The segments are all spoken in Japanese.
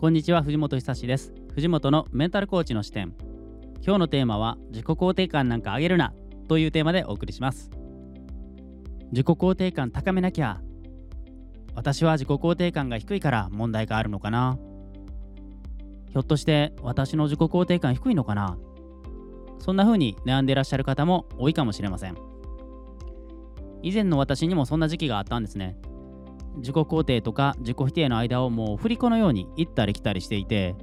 こんにちは藤本久志です。藤本のメンタルコーチの視点。今日のテーマは自己肯定感なんか上げるなというテーマでお送りします。自己肯定感高めなきゃ私は自己肯定感が低いから問題があるのかな。ひょっとして私の自己肯定感低いのかな。そんな風に悩んでいらっしゃる方も多いかもしれません。以前の私にもそんな時期があったんですね。自己肯定とか自己否定の間をもう振り子のように行ったり来たりしていて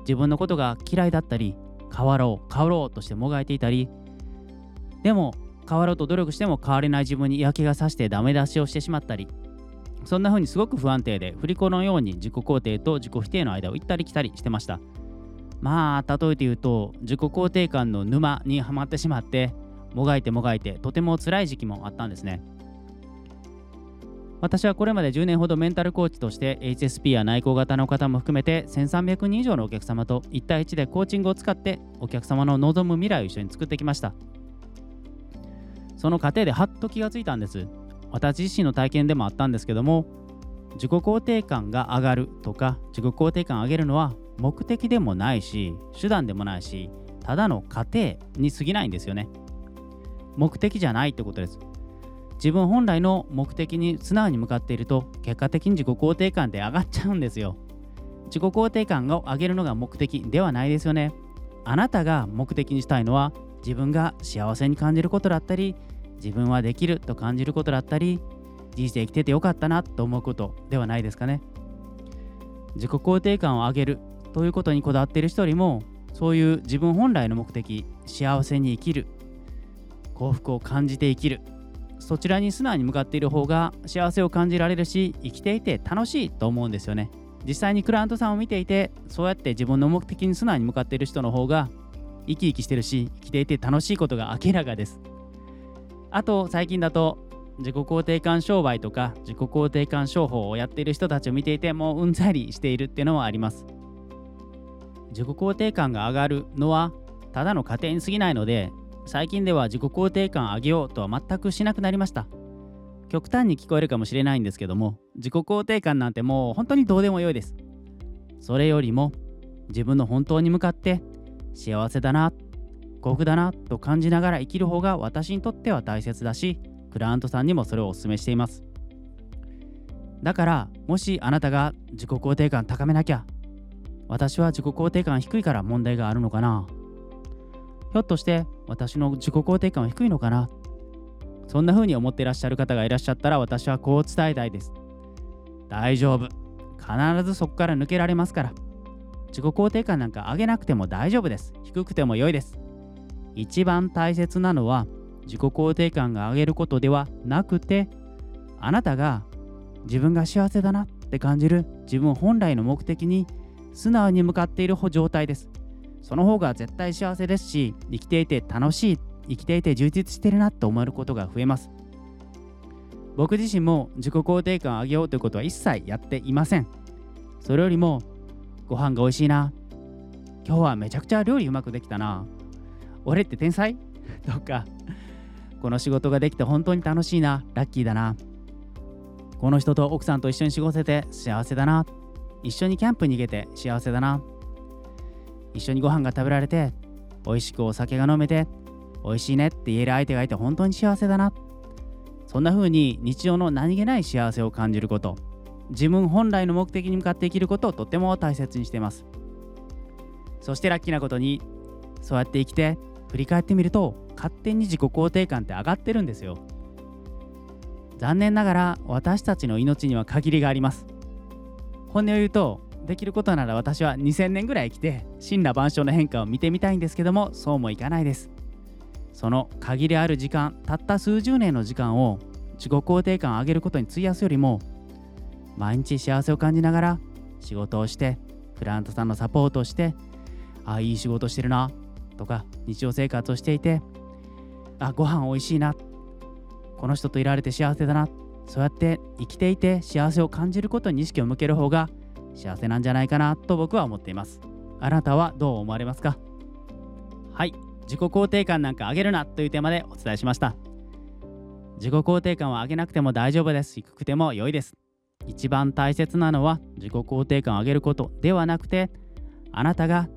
自分のことが嫌いだったり変わろう変わろうとしてもがいていたりでも変わろうと努力しても変われない自分に嫌気がさしてダメ出しをしてしまったりそんな風にすごく不安定で振り子のように自己肯定と自己否定の間を行ったり来たりしてました。まあ例えて言うと自己肯定感の沼にはまってしまってもがいてもがいてとても辛い時期もあったんですね。私はこれまで10年ほどメンタルコーチとして HSP や内向型の方も含めて1300人以上のお客様と1対1でコーチングを使ってお客様の望む未来を一緒に作ってきました。その過程ではっと気がついたんです。私自身の体験でもあったんですけども自己肯定感が上がるとか自己肯定感を上げるのは目的でもないし手段でもないしただの過程に過ぎないんですよね。目的じゃないってことです。自分本来の目的に素直に向かっていると結果的に自己肯定感って上がっちゃうんですよ。自己肯定感を上げるのが目的ではないですよね。あなたが目的にしたいのは自分が幸せに感じることだったり自分はできると感じることだったり人生生きててよかったなと思うことではないですかね自己肯定感を上げるということにこだわっている人よりもそういう自分本来の目的幸せに生きる幸福を感じて生きるそちらに素直に向かっている方が幸せを感じられるし生きていて楽しいと思うんですよね。実際にクライアントさんを見ていてそうやって自分の目的に素直に向かっている人の方が生き生きしてるし生きていて楽しいことが明らかです。あと最近だと自己肯定感商売とか自己肯定感商法をやっている人たちを見ていてもううんざりしているっていうのはあります。自己肯定感が上がるのはただの過程に過ぎないので最近では自己肯定感上げようとは全くしなくなりました。極端に聞こえるかもしれないんですけども自己肯定感なんてもう本当にどうでもよいです。それよりも自分の本当に向かって幸せだな幸福だなと感じながら生きる方が私にとっては大切だしクライアントさんにもそれをお勧めしています。だからもしあなたが自己肯定感高めなきゃ私は自己肯定感低いから問題があるのかな。ひょっとして私の自己肯定感は低いのかな？そんな風に思っていらっしゃる方がいらっしゃったら私はこう伝えたいです。大丈夫。必ずそこから抜けられますから。自己肯定感なんか上げなくても大丈夫です。低くても良いです。一番大切なのは自己肯定感が上げることではなくてあなたが自分が幸せだなって感じる自分本来の目的に素直に向かっている状態です。その方が絶対幸せですし生きていて楽しい生きていて充実してるなと思えることが増えます。僕自身も自己肯定感を上げようということは一切やっていません。それよりもご飯が美味しいな。今日はめちゃくちゃ料理うまくできたな。俺って天才？とかこの仕事ができて本当に楽しいな。ラッキーだな。この人と奥さんと一緒に過ごせて幸せだな。一緒にキャンプに行けて幸せだな。一緒にご飯が食べられて美味しくお酒が飲めて美味しいねって言える相手がいて本当に幸せだな。そんな風に日常の何気ない幸せを感じること自分本来の目的に向かって生きることをとても大切にしています。そしてラッキーなことにそうやって生きて振り返ってみると勝手に自己肯定感って上がってるんですよ。残念ながら私たちの命には限りがあります。本音を言うとできることなら私は2000年ぐらい生きて真羅万象の変化を見てみたいんですけどもそうもいかないです。その限りある時間たった数十年の時間を自己肯定感を上げることに費やすよりも毎日幸せを感じながら仕事をしてクライアントさんのサポートをしてああいい仕事してるなとか日常生活をしていてあご飯おいしいなこの人といられて幸せだなそうやって生きていて幸せを感じることに意識を向ける方が幸せなんじゃないかなと僕は思っています。あなたはどう思われますか？はい。自己肯定感なんか上げるなというテーマでお伝えしました。自己肯定感は上げなくても大丈夫です低くても良いです。一番大切なのは自己肯定感を上げることではなくてあなたが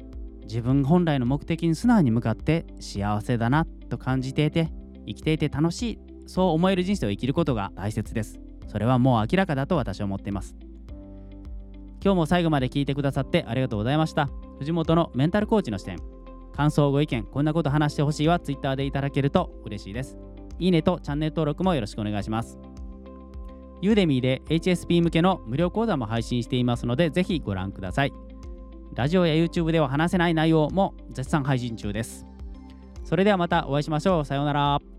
自分本来の目的に素直に向かって幸せだなと感じていて生きていて楽しいそう思える人生を生きることが大切です。それはもう明らかだと私は思っています。今日も最後まで聞いてくださってありがとうございました。藤本のメンタルコーチの視点。感想ご意見こんなこと話してほしいは Twitter でいただけると嬉しいです。いいねとチャンネル登録もよろしくお願いします。ユーデミーで HSP 向けの無料講座も配信していますのでぜひご覧ください。ラジオや YouTube では話せない内容も絶賛配信中です。それではまたお会いしましょう。さようなら。